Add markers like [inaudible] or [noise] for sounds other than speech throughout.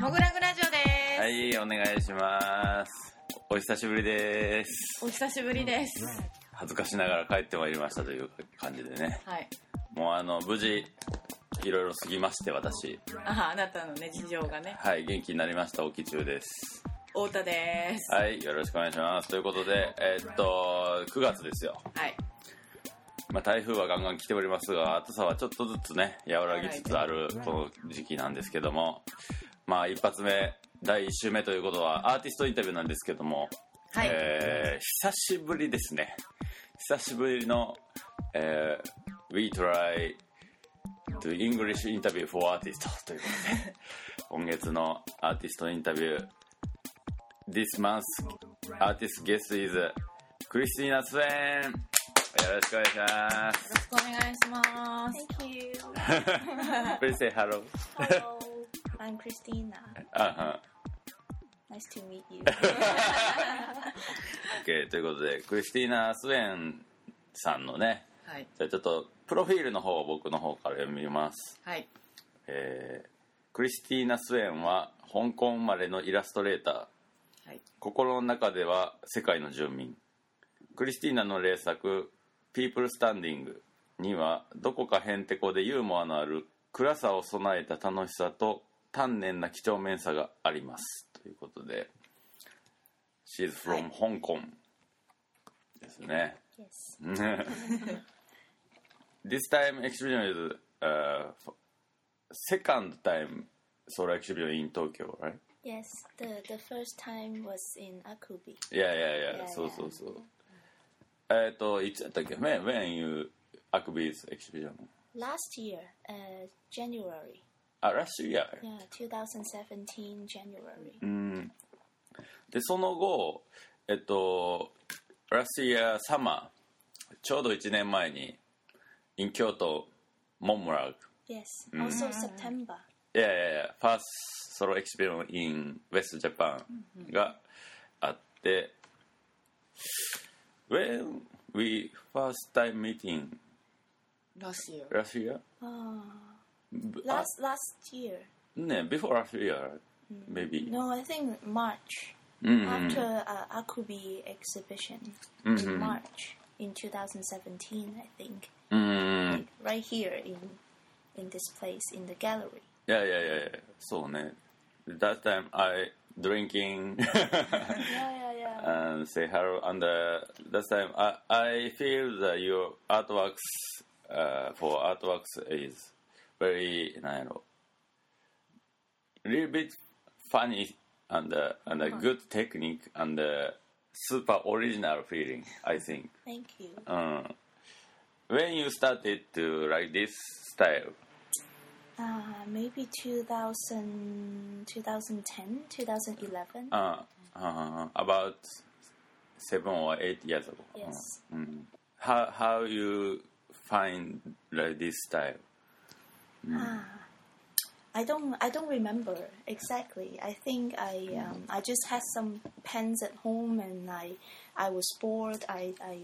モグラグラジオです、はい、お願いします。お久しぶりです。お久しぶりです恥ずかしながら帰ってまいりましたという感じでね。はいもうあの、無事、いろいろ過ぎまして、私。ああなたのね事情がねはい、元気になりました、おきちゅうです。太田ですはい、よろしくお願いします。ということで、えーっと、9月ですよ。はいまあ、台風はガンガン来ておりますが、暑さはちょっとずつね、和らぎつつあるこの時期なんですけども、まあ、一発目、第1週目ということは、アーティストインタビューなんですけども、はい、えー久しぶりですね久しぶりの、えー We try to English interview for artist ということで今月のアーティストインタビュー This month's artist guest is クリスティーナ・スウェーンよろしくお願いしますよろしくお願いします Thank you. Please say hello Hello, I'm Christina. あ Nice to meet you. OK ということでクリスティーナ・スウェーンさんのねはいじゃあちょっとプロフィールの方を僕の方から読みます。はい。えークリスティーナ・スウェーンは香港生まれのイラストレーター。はい。心の中では世界の住民。クリスティーナの名作「ピープルスタンディング」にはどこかへんてこでユーモアのある暗さを備えた楽しさと丹念な几帳面さがあります。ということで「She's from、香港」ですね。Yes. [laughs] This time exhibition is uh, second time solo exhibition in Tokyo, right? Yes. The the first time was in Akubi. Yeah, そうそうそうえっ、といつやったっけ when, when you Akubi's exhibition? Last year, uh, January. あ last year? Yeah, 2017 January. うんでその後えっと last year summer ちょうど1年前に in 京都モンモラグ Yes. Also September. いやいやいや、ファーストソロエキシビション in West Japan があって、When we first time meeting らしいよ last year? Oh, B- last last year. あね、before last year, maybe. No, I think March. うんうん After uh, Akubi exhibition Mhm. in March in 2017, I think. Mm. Like right here in in this place in the gallery. Yeah, yeah, yeah, yeah. So, ne. That time I drinking. [laughs] yeah, yeah, yeah. And say hello. And uh, that time I I feel that your artworks uh, for artworks is very, you know, little bit funny and uh, and a uh-huh. good technique and. Uh, super original feeling I think Thank you. um, when you started to like this style Uh, maybe 2000, 2010, 2011. uh, uh, about seven or eight years ago Yes. Mm. How how you find like this style? I don't I don't remember exactly. I think I um, I just had some pens at home and I I was bored. I I,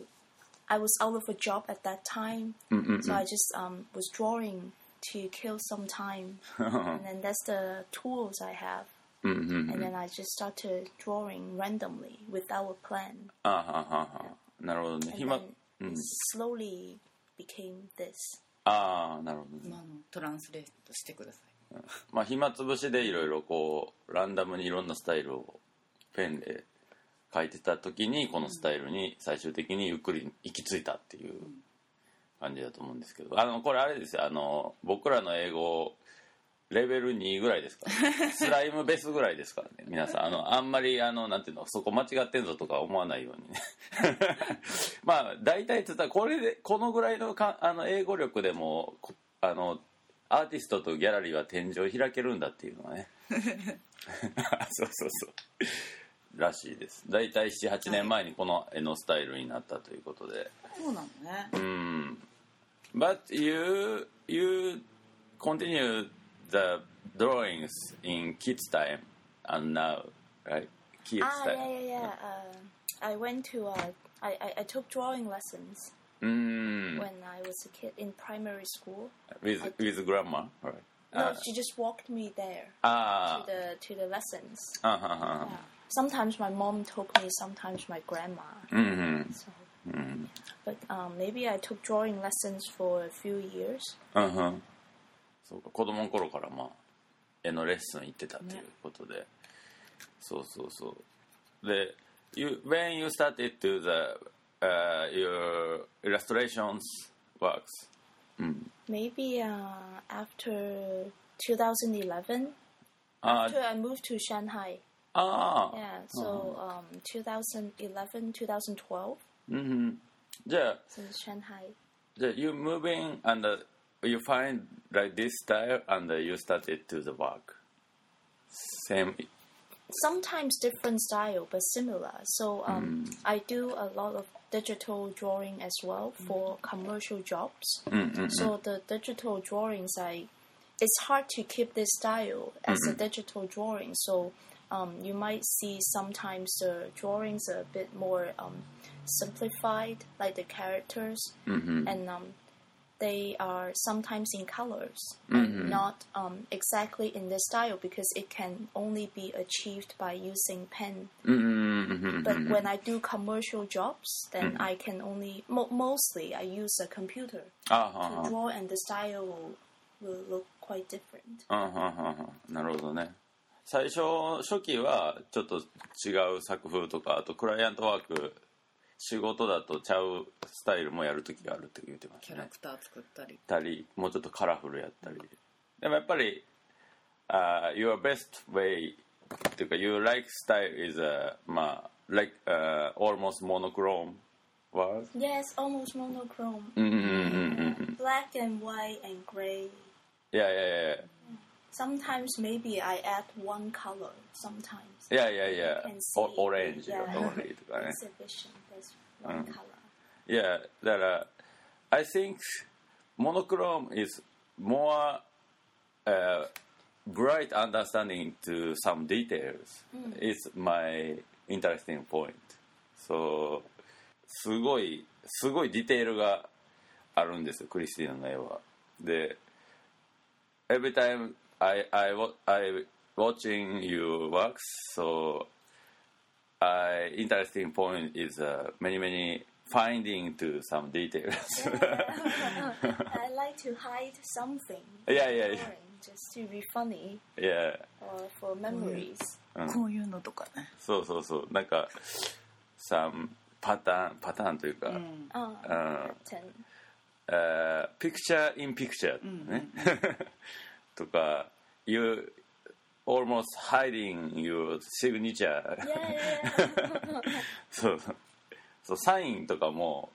I was out of a job at that time, so I just um, was drawing to kill some time. [laughs] and then that's the tools I have. Mm-hmm. And then I just started drawing randomly without a plan. あはははなるほどね And 暇 then it slowly became this. ああなるほどね今のトランスレートしてください まあ暇つぶしでいろいろこうランダムにいろんなスタイルをペンで描いてた時にこのスタイルに最終的にゆっくり行き着いたっていう感じだと思うんですけど。あのこれあれですよ。あの僕らの英語レベル2ぐらいですから、[laughs] スライムベースぐらいですからね。皆さん。あのあんまりあのなんていうのそこ間違ってんぞとか思わないようにね。[laughs] まあ大体つったらこれでこのぐらいのかあの英語力でもこあのアーティストとギャラリーは天井を開けるんだっていうのはねそうそうそうらしいです大体78年前にこの絵のスタイルになったということでそうなのねうん But you you continue the drawings in kids time and now, right? Kids Ah, time. yeah, yeah, yeah. Uh, I went to, uh, I, I, I took drawing lessons Mm, when I was a kid in primary school. with with grandma, right? No, Uh, she just walked me there to ah, the to the lessons. uh huh, uh Yeah. Sometimes my mom took me, sometimes my grandma. Mm-hmm. So, but um, maybe I took drawing lessons for a few years. うんうんそうか子供の頃からまあ絵のレッスン行ってたということで、そうそうそうで you, when you started to the、 uh, your illustrations works? Mm. Maybe uh, after 2011, uh, after I moved to Shanghai. Ah. Yeah, so uh-huh. um, 2011, 2012. Mm-hmm. Yeah. Since Shanghai. Yeah, you moving and uh, you find like this style and uh, you started to the work. Same. Sometimes different style but similar. So um, mm. I do a lot of digital drawing as well mm. for commercial jobs. Mm, mm, so the digital drawings, I it's hard to keep this style as a digital drawing. So um, you might see sometimes the drawings are a bit more um, simplified, like the characters, mm-hmm. and um, they are sometimes in colors and not um, exactly in this style because it can only be achieved by using pen. うんうんうんうん But when I do commercial jobs, then I can only mo- mostly I use a computer あはんは to ん draw, and the style will, will look quite different. うんうんうんうんなるほどね最初初期はちょっと違う作風とかあとクライアントワーク 仕事だとちゃうスタイルもやる時があるって言ってましキャラクター作ったりたりもうちょっとカラフルやったりでもやっぱり、uh, your best way っていうか your like style is、uh, まあ like、uh, almost monochrome was Yes, almost monochrome. うんうんうんうん Black and white and gray. いやいやいや Sometimes maybe I add one color. Sometimes. いやいやいや You can see オオレンジ yeah. オレンジと[laughs] かね Exhibition. There's one color. Yeah, that uh, I think monochrome is more uh, bright understanding to some details. It's my interesting point. So すごいすごいディテールがあるんですよクリスティーナの絵は。で every time I I I watching your works, so I interesting point is uh, many many finding to some details. I like to hide something. Yeah, yeah, yeah. Just to be funny yeah, or for memories. こういうのとかねそうそうそうなんか some パターンパターンというか、Oh, Uh, pattern. uh, picture in picture ね、とか you almost hiding your signature. そうそうサインとかも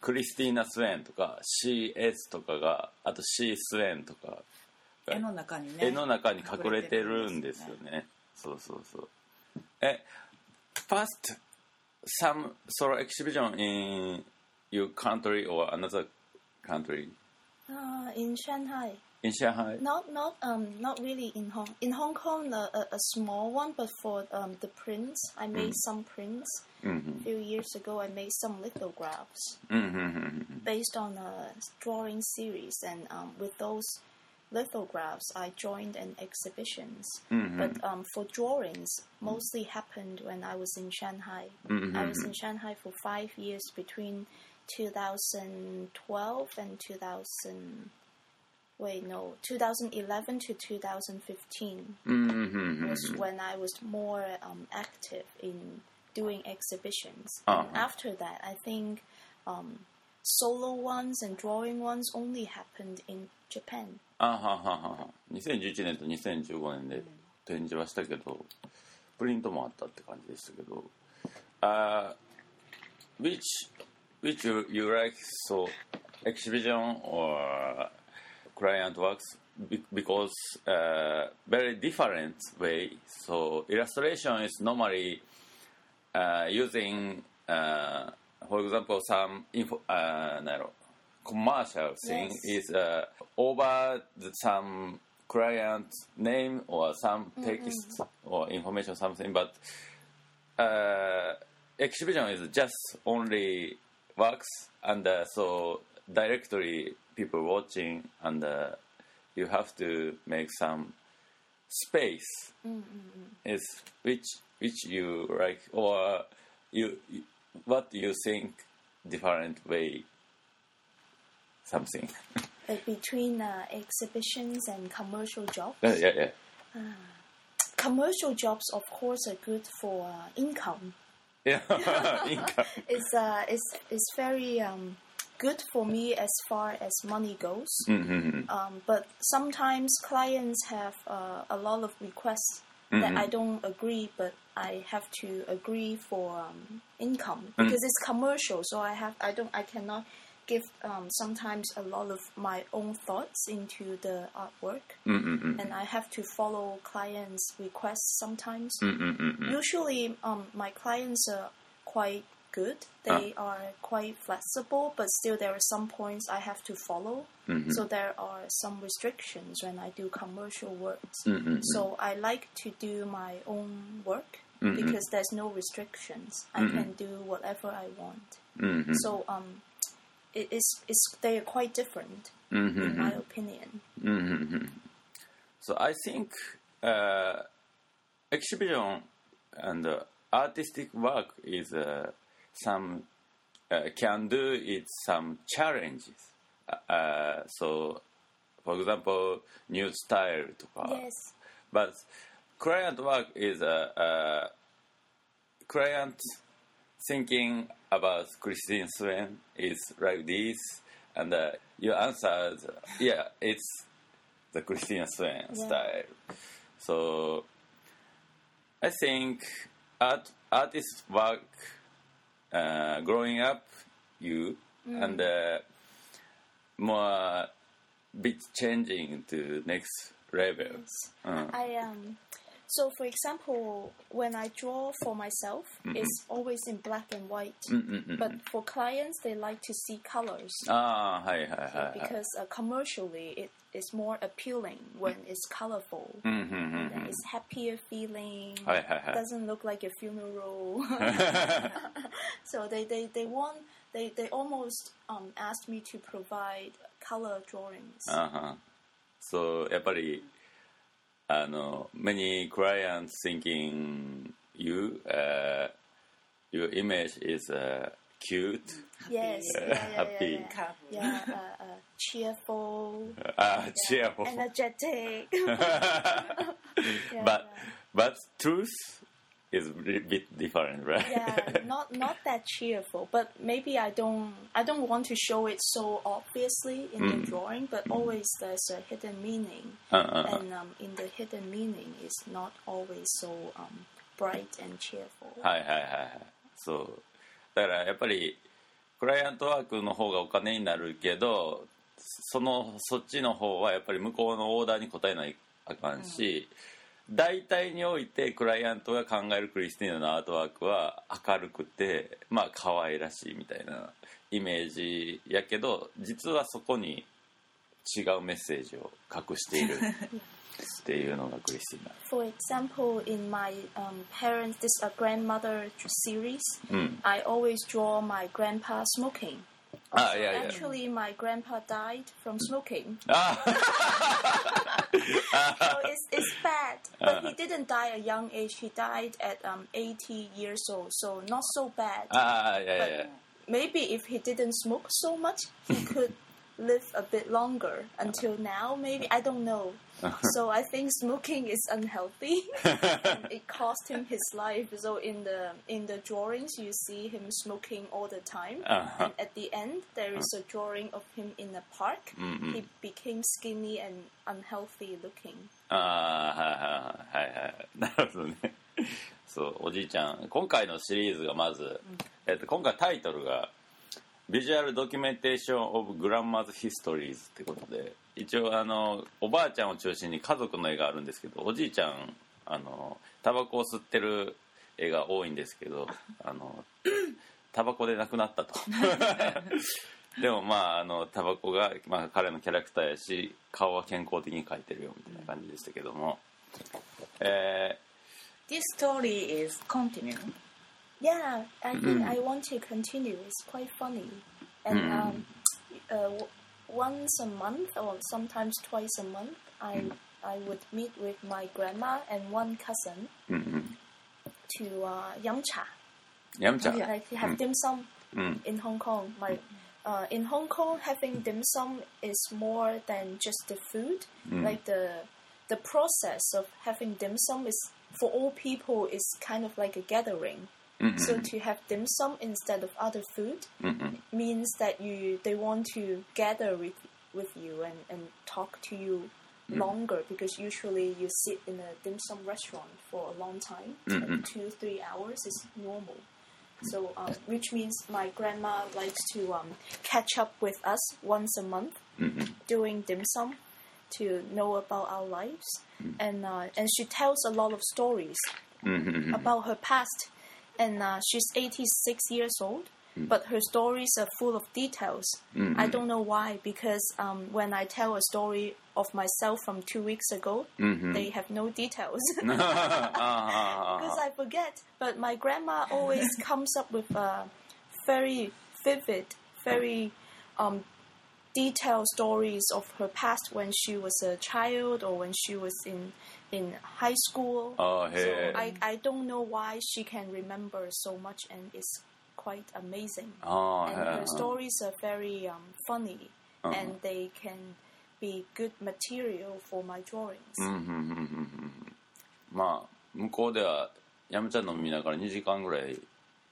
クリスティーナ・スウェーンとか CS とかがあと C スウェーンとか絵の中にね絵の中に隠れてるんですよねそうそうそうえ first some sort of exhibition in your country or another country Uh, in Shanghai. in Shanghai? Not not um not really in Hong in Hong Kong a, a, a small one, but for um the prints I made mm. some prints. Mm -hmm. A few years ago, I made some lithographs mm -hmm. Mm-hmm. based on a drawing series, and um, with those lithographs, I joined an exhibitions. -hmm. But um, for drawings, mostly happened when I was in Shanghai. Mm-hmm, I was in Shanghai for five years between 2012 and 2000 Wait, no, 2011 to 2015 うんうんうんうん was when I was more um, active in doing exhibitions. Uh-huh. And after that, I think um, solo ones and drawing ones only happened in Japan. あはははは2011年と2015年で展示はしたけどプリントもあったって感じでしたけどあ、which which you, you like so exhibition or client works because uh, very different way. So illustration is normally uh, using, uh, for example, some info, uh, commercial thing yes. is uh, over the, some client name or some mm-hmm. text mm-hmm. or information something, but uh, exhibition is just only works and so directly people watching and uh, you have to make some space. Is which which you like or you, you what do you think different way something? [laughs] Like between uh, exhibitions and commercial jobs. yeah yeah yeah. Commercial jobs, of course, are good for uh, income. yeah [laughs] income. [laughs] It's uh, it's it's very um, good for me as far as money goes. Mhm. Um, but sometimes clients have uh, a lot of requests that I don't agree, but I have to agree for um, income because it's commercial. So I have I don't I cannot give um, sometimes a lot of my own thoughts into the artwork, and I have to follow clients' requests sometimes. Usually, um, my clients are quite good. They are quite flexible, but still there are some points I have to follow. So there are some restrictions when I do commercial works. Mm-mm-mm. So I like to do my own work because there's no restrictions. I can do whatever I want. Mhm. So um, it is it's they are quite different Mhm. in my opinion. So I think uh, exhibition and uh, artistic work is uh, some uh, can do it some challenges. Uh, so, for example, new style とか。Yes. But client work is a, a client thinking about Christine Suen is like this, and uh, you answered, yeah, it's the Christine Suen Yeah. style. So I think art artist work uh, growing up you mm. and uh, more bit changing to next levels. Uh. I um, so for example, when I draw for myself, mm -hmm. it's always in black and white. Mm -hmm. But mm. for clients, they like to see colors. Ah, hi, hi, hi, because uh, commercially, it is more appealing when it's colorful うんうんうん and it's happier feeling はいはいはい doesn't look like a funeral [laughs] [laughs] so they, they, they want they, they almost um, asked me to provide color drawings あはそうやっぱりあの many clients thinking you、uh, your image is、uh, cute yes yeah, yeah, yeah, happy. yeah. Colorful. yeah, uh, uh, cheerful, あ cheerful energetic. [laughs] Yeah, but but truth is a bit different right yeah, not not that cheerful, but maybe I don't I don't want to show it so obviously in the drawing, but always there's a hidden meaning, うんうんうん and um, in the hidden meaning is not always so um, bright and cheerful. はいはいはいはいそうだからやっぱりクライアントワークの方がお金になるけど そのそっちの方はやっぱり向こうのオーダーに応えないあかんし、大体においてクライアントが考えるクリスティーナのアートワークは明るくてまあ可愛らしいみたいなイメージやけど実はそこに違うメッセージを隠しているっていうのがクリスティーナ For example, in my um, parents, this uh, grandmother series, うん、I always draw my grandpa smoking. Ah, so yeah, actually, yeah. my grandpa died from smoking. Ah. [laughs] [laughs] So it's, it's bad. But he uh-huh. didn't die at a young age. He died at um, 80 years old, so not so bad. Ah, yeah, but yeah. Maybe if he didn't smoke so much, he [laughs] could live a bit longer until now, maybe. I don't know. so I think smoking is unhealthy, [laughs] and it cost him his life. So in the in the drawings, you see him smoking all the time. Uh-huh. And at the end, there is a drawing of him in a park. He became skinny and unhealthy looking. あ[laughs] あはいはいはいはいはいなるほどねそうおじいちゃん今回のシリーズがまず、えっと、今回タイトルが「 ビジュアルドキュメンテーション・オブ・グランマズ・ヒストリーズ」ってことで一応あのおばあちゃんを中心に家族の絵があるんですけどおじいちゃんあのタバコを吸ってる絵が多いんですけどあのタバコで亡くなったと [laughs] でもまああのタバコが、まあ、彼のキャラクターやし顔は健康的に描いてるよみたいな感じでしたけども、え This story is continue. Yeah, I think mm. I want to continue. It's quite funny, and mm. um, [tsk] uh, once a month or sometimes twice a month, I mm. I would meet with my grandma and one cousin mm-hmm. to uh, yum cha. Like have dim sum in Hong Kong. My uh, in Hong Kong, having dim sum is more than just the food. Like the the process of having dim sum is for all people is kind of like a gathering. Mm-hmm. So to have dim sum instead of other food mm-hmm. means that you they want to gather with with you and, and talk to you mm-hmm. longer because usually you sit in a dim sum restaurant for a long time, like two three hours is normal. So, um, which means my grandma likes to um, catch up with us once a month doing dim sum to know about our lives, and uh, and she tells a lot of stories about her past. And uh, she's 86 years old, but her stories are full of details. I don't know why, because um, when I tell a story of myself from two weeks ago, they have no details. あ [laughs] [laughs] because I forget. But my grandma always [laughs] comes up with uh, very vivid, very um, detailed stories of her past when she was a child or when she was in in high school. あー So へえ I, I don't know why she can remember so much and it's quite amazing. あ And ーへ her え stories are very um, funny and they can be good material for my drawings. うんうんうんうんうんまあ向こうではやむちゃん飲みながら2時間ぐらい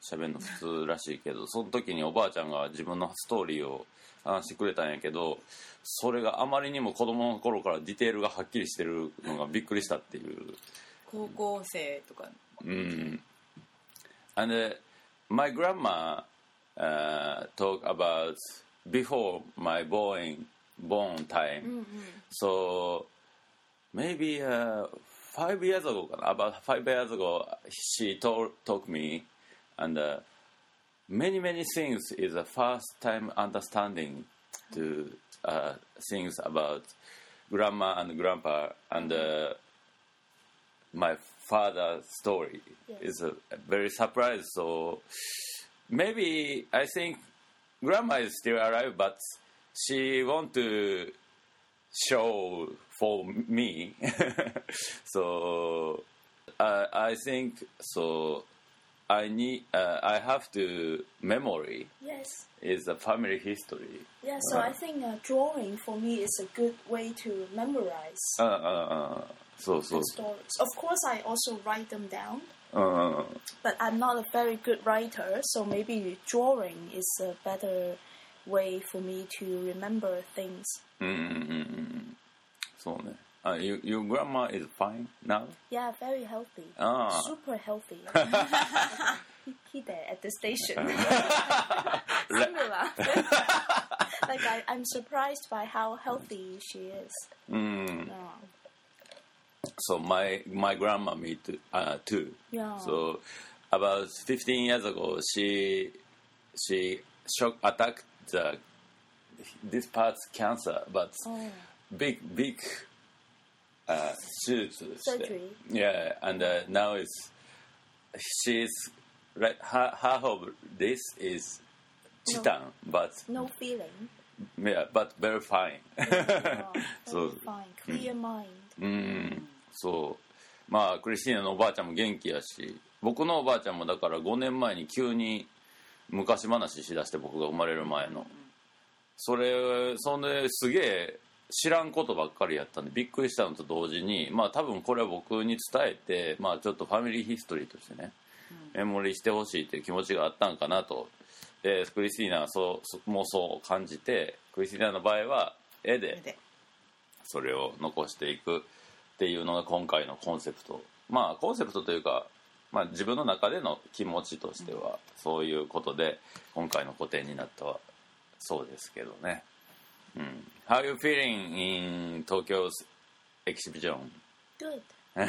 喋るの普通らしいけど、その時におばあちゃんが自分のストーリーを話してくれたんやけど、それがあまりにも子供の頃からディテールがはっきりしてるのがびっくりしたっていう。高校生とか。うん。あんで、my grandma。before my boy。bon tai、so, maybe、five years ago かな ?about five years ago, she told, told me and uh, many many things is a first time understanding to uh, things about grandma and grandpa and. Uh, my father's story Yes. is a, very surprised. So maybe I think grandma is still alive, but she want to show for me. [laughs] so uh, I think so. I need. Uh, I have to memory Yes. is a family history. Yeah, so I think uh, drawing for me is a good way to memorize あああそうそう the。stories. Of course, I also write them down, うん。 but I'm not a very good writer, so maybe drawing is a better way for me to remember things. うんうんうんうんそうね。 uh, you, your grandma is fine now? Yeah, very healthy. Ah. Super healthy. [laughs] [laughs] he there at the station. [laughs] Similar. like I, am surprised by how healthy she is. Mm. So my my grandma me too, uh, too. Yeah. So about 15 years ago, she she shock attacked the, this part's cancer, but oh. big big uh, suits. Surgery. Yeah, and uh, now it's she's right. Half, half of this is titan, but No feeling. yeah, but very fine. So- fine. Clear mind. うんそうまあクリスティーナのおばあちゃんも元気やし僕のおばあちゃんもだから5年前に急に昔話しだして僕が生まれる前のそれそれすげえ知らんことばっかりやったんでびっくりしたのと同時にまあ多分これは僕に伝えてまあちょっとファミリーヒストリーとしてねメモリーしてほしいっていう気持ちがあったんかなと。でクリスティーナはそうそもそう感じてクリスティーナの場合は絵でで。それを残していくっていうのが今回のコンセプト。まあコンセプトというか、まあ、自分の中での気持ちとしてはそういうことで今回の個展になったはそうですけどね、Mm. How you feeling in Tokyo's exhibition? Good. [laughs] Good.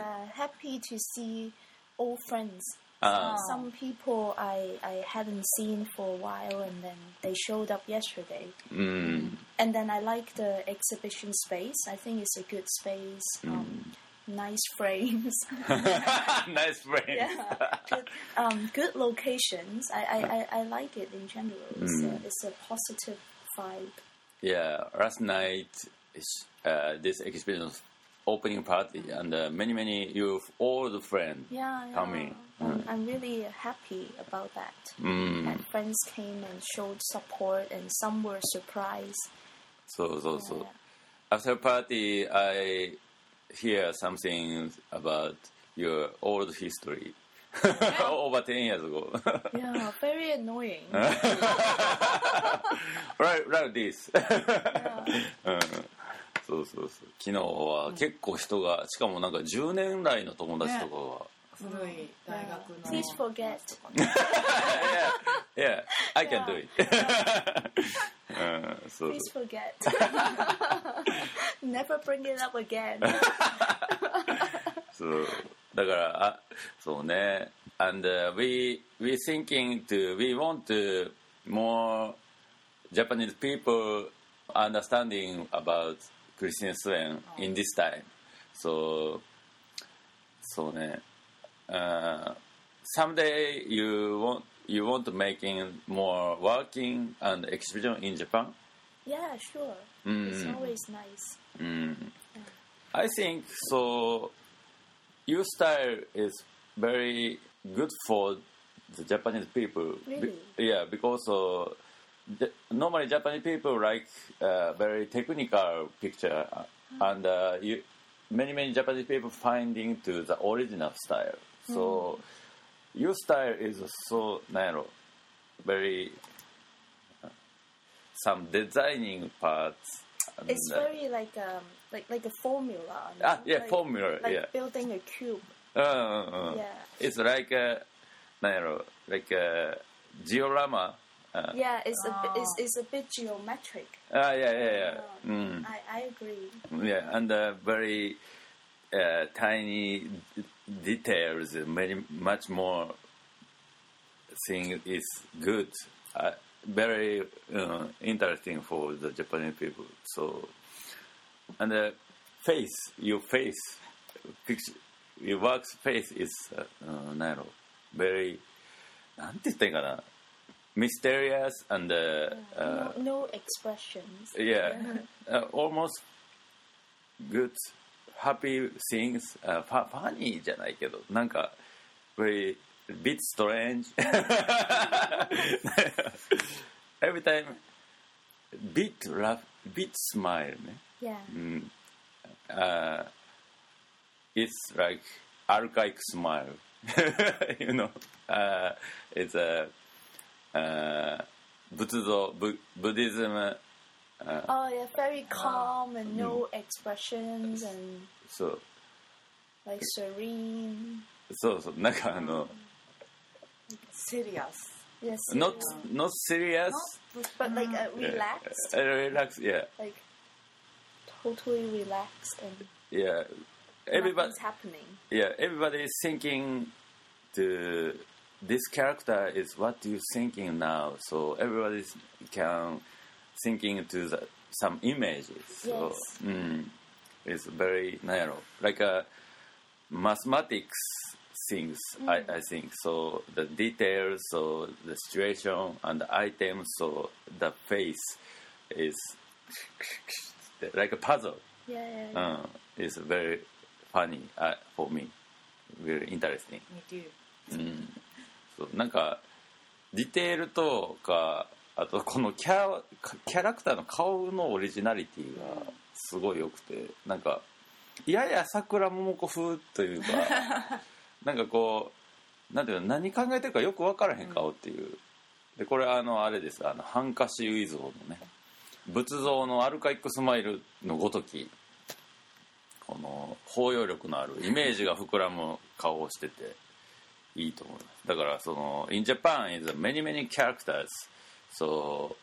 Uh, happy to see old friends. Ah. Uh. Some people I, I hadn't seen for a while, and then they showed up yesterday. Mm. And then I like the exhibition space. I think it's a good space. Hmm. Um. Nice [laughs] frames. [laughs] nice frames. Yeah. Good, um, good locations. I, I, I, I, like it in general. It's, a, hmm. it's a positive vibe. Yeah, last night uh, this experience opening party and uh, many many your old the friends yeah. coming. Mm. I'm really happy about that. Mm. Friends came and showed support, and some were surprised. So so yeah. so. After party, I hear something about your old history. Over 10 years ago. Yeah, very annoying. right, like this. Yeah. うんそうそうそう昨日は結構人がしかもなんか10年来の友達とかが、古い大学の Please forget. yeah, I can do it. うん、そう Please forget. Never bring it up again. そうだから、あ、そうね。And、uh, we, we thinking to, we want to more Japanese people understanding about Christina Suen in this time. So, そうね。Uh, someday you want, you want to making more working and exhibition in Japan? Yeah, sure. Mm. It's always nice. Mm. Yeah. I think so. Your style is very good for the Japanese people. Be- Really? yeah, because uh, the, normally Japanese people like uh, very technical picture, uh, and uh, you, many many Japanese people finding to the original style. So your style is so narrow, very uh, some designing parts. It's uh, very like um like like a formula. No? Ah, yeah, like, formula. Like yeah. building a cube. Uh, uh, uh. Yeah. It's like a, know, like a diorama. Uh, yeah, it's oh. a it's, ah. it's a bit geometric. Ah, yeah, yeah, yeah. Mm. I I agree. Yeah, and uh, very uh, tiny details, many much more thing is good. very uh, interesting for the Japanese people. So and the face your face picture your work's face is uh, うんなんやろ very なんて言ったらいいかな mysterious and uh, uh, no, no expressions. yeah, [laughs] uh, almost good, happy things. Uh, fa- funny じゃないけど、なんか very bit strange. [laughs] Every time, bit laugh, bit smile ね。 Yeah. うん。Uh, it's like archaic smile. [laughs] you know, uh, it's a uh, 仏像、ブ Buddhism Oh, yeah, very calm and no expressions and そう like serene. そうそうなんかあの、 serious Yes. not serious. not serious but like uh, relaxed. uh, relax yeah Like totally relaxed and yeah. everybody's happening. yeah everybody is thinking to this character is what you thinking now. So everybody can thinking to the, some images. So Yes. mm, it's very narrow. Like a mathematics things I, I think. So the details so the situation and the items so the face is [laughs] like a puzzle. Yeah, yeah, yeah. uh, it's very funny uh, for me. Very interesting. Me too. そうなんかディテールとかあとこのキャキャラクターの顔のオリジナリティがすごい良くてなんかやや桜桃子風というか [laughs] なんかこうなんていうの何考えてるかよく分からへん顔っていう。でこれあのあれです。あのハンカシウィゾーのね仏像のアルカイックスマイルのごときこの包容力のあるイメージが膨らむ顔をしてていいと思いますだからその in Japan is many many characters so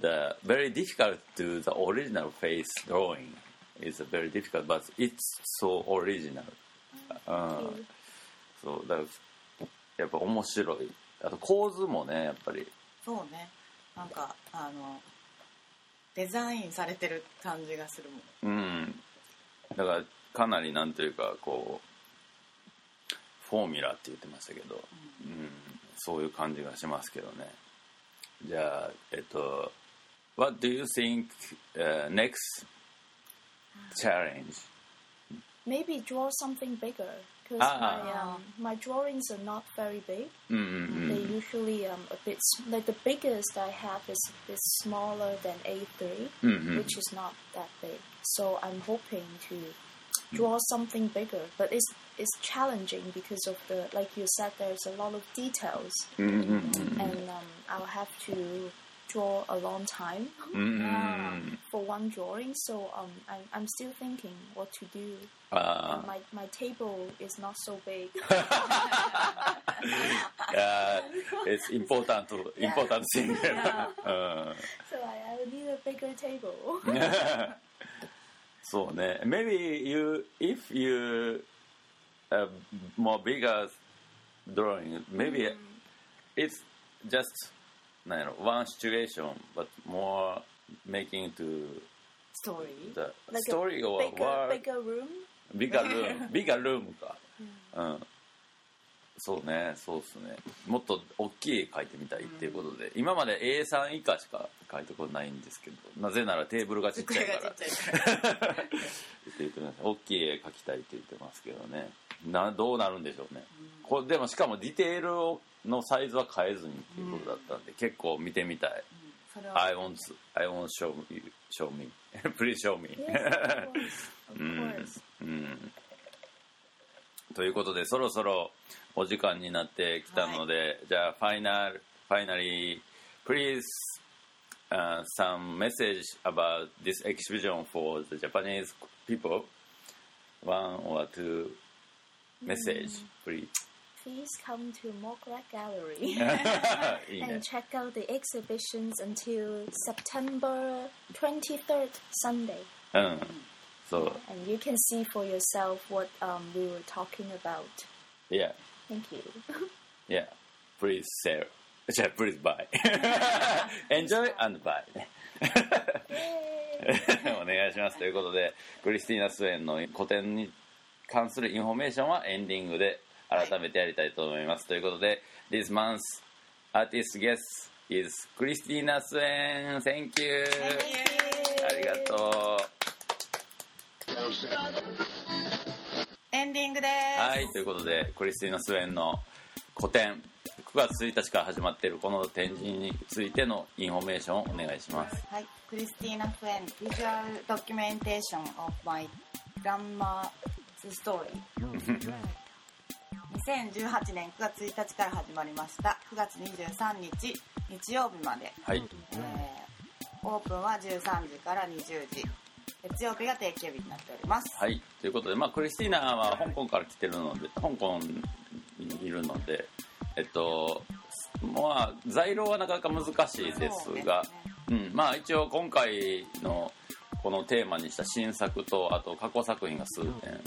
the very difficult to the original face drawing is very difficult but it's so original うんそうだからやっぱ面白いあと構図もねやっぱりそうねなんかあのデザインされてる感じがするもん。うん。だからかなりなんというかこうフォーミュラって言ってましたけど、うん、そういう感じがしますけどね。じゃあえっと What do you think、uh, next challenge? Maybe draw something bigger because ah. my um, my drawings are not very big. Mm-hmm. They mm. usually um, a bit like the biggest I have is is smaller than A3, mm-hmm. which is not that big. So I'm hoping to draw something bigger, but it's it's challenging because of the like you said, there's a lot of details, mm-hmm. mm-hmm. and um, I'll have to draw a long time mm. for one drawing. So um, I'm, I'm still thinking what to do. Uh, my, my table is not so big. [laughs] yeah, it's important to, yeah. important thing. [laughs] Yeah. [laughs] uh. So I, I need a bigger table. so ne, maybe you if you uh, more bigger drawing, maybe mm. it's just なんやろ one situation but more making to ストーリー the Like story a or bigger, word bigger room? bigger [laughs] room bigger room か。うん。そうねそうっすね。もっと大きい絵描いてみたいっていうことで、今まで A3 以下しか描いたことないんですけど。なぜならテーブルがちっちゃいから。言ってます大きい絵描きたいって言ってますけどね。などうなるんでしょうね、これでもしかもディテールをのサイズは変えずにっていうことだったんで、結構見てみたい I want I want show me show me please show me Yes, of course. Of うん.うんということでそろそろお時間になってきたので、じゃあファイナルファイナリー please、uh, some message about this exhibition for the Japanese people one or two message please Please come to Mokrak Gallery いいね [laughs] [laughs] and check out the exhibitions until September 23rd, Sunday. うんそう And you can see for yourself what um, we were talking about. yeah Thank you. [laughs] yeah please sell じゃあ please buy enjoy and buy ね Yay! お願いしますということでクリスティーナ・スウェンの個展に関するインフォメーションはエンディングで 改めてやりたいと思います、ということで This month's artist guest is クリスティーナ・スウェン Thank you. ありがとエンディングでうす。はいということでクリスティーナ・スウェンの個展9月1日から始まっているこの展示についてのインフォメーションをお願いします。はい、クリスティーナ・フェン、ビジュアルドキュメンテーション of my grandma's story。[laughs] 2018年9月1日から始まりました。9月23日、日曜日まで。はいえーオープンは13時から20時。月曜日が定休日になっております。はい、ということで、まあ、クリスティーナは香港から来てるので香港にいるので、えっとまあ、在廊はなかなか難しいですがそうですねうんまあ、一応今回のこのテーマにした新作とあと過去作品が数点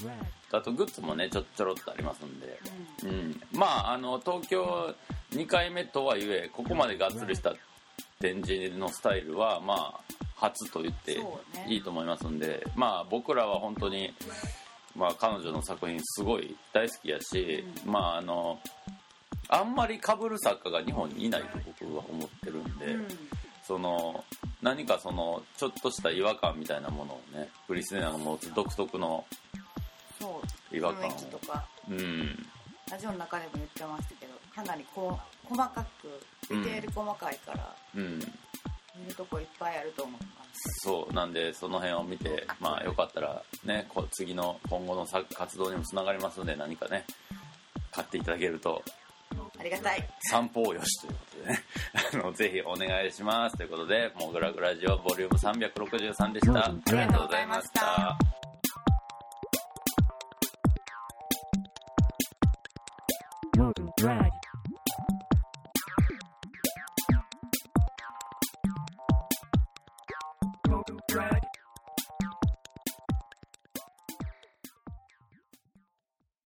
あとグッズもねちょちょろっとありますんで、うん、まああの東京2回目とはいえここまでがっつりした展示のスタイルはまあ初と言っていいと思いますんで、まあ僕らは本当に、まあ、彼女の作品すごい大好きやし、まああのあんまり被る作家が日本にいないと僕は思ってるんで、うん。その何かそのちょっとした違和感みたいなものをねクリスティーナが持つ独特の違和感を。うんラジオの中でも言ってましたけどかなりこう細かくディテール細かいから、うん。見るとこいっぱいあると思います。そうなんでその辺を見てまあよかったらねこ次の今後のさ活動にもつながりますので何かね買っていただけると。ありがたい。散歩をよしということでね。[laughs] あのぜひお願いします。ということで「モグラグラジオボリューム363でした。ありがとうございました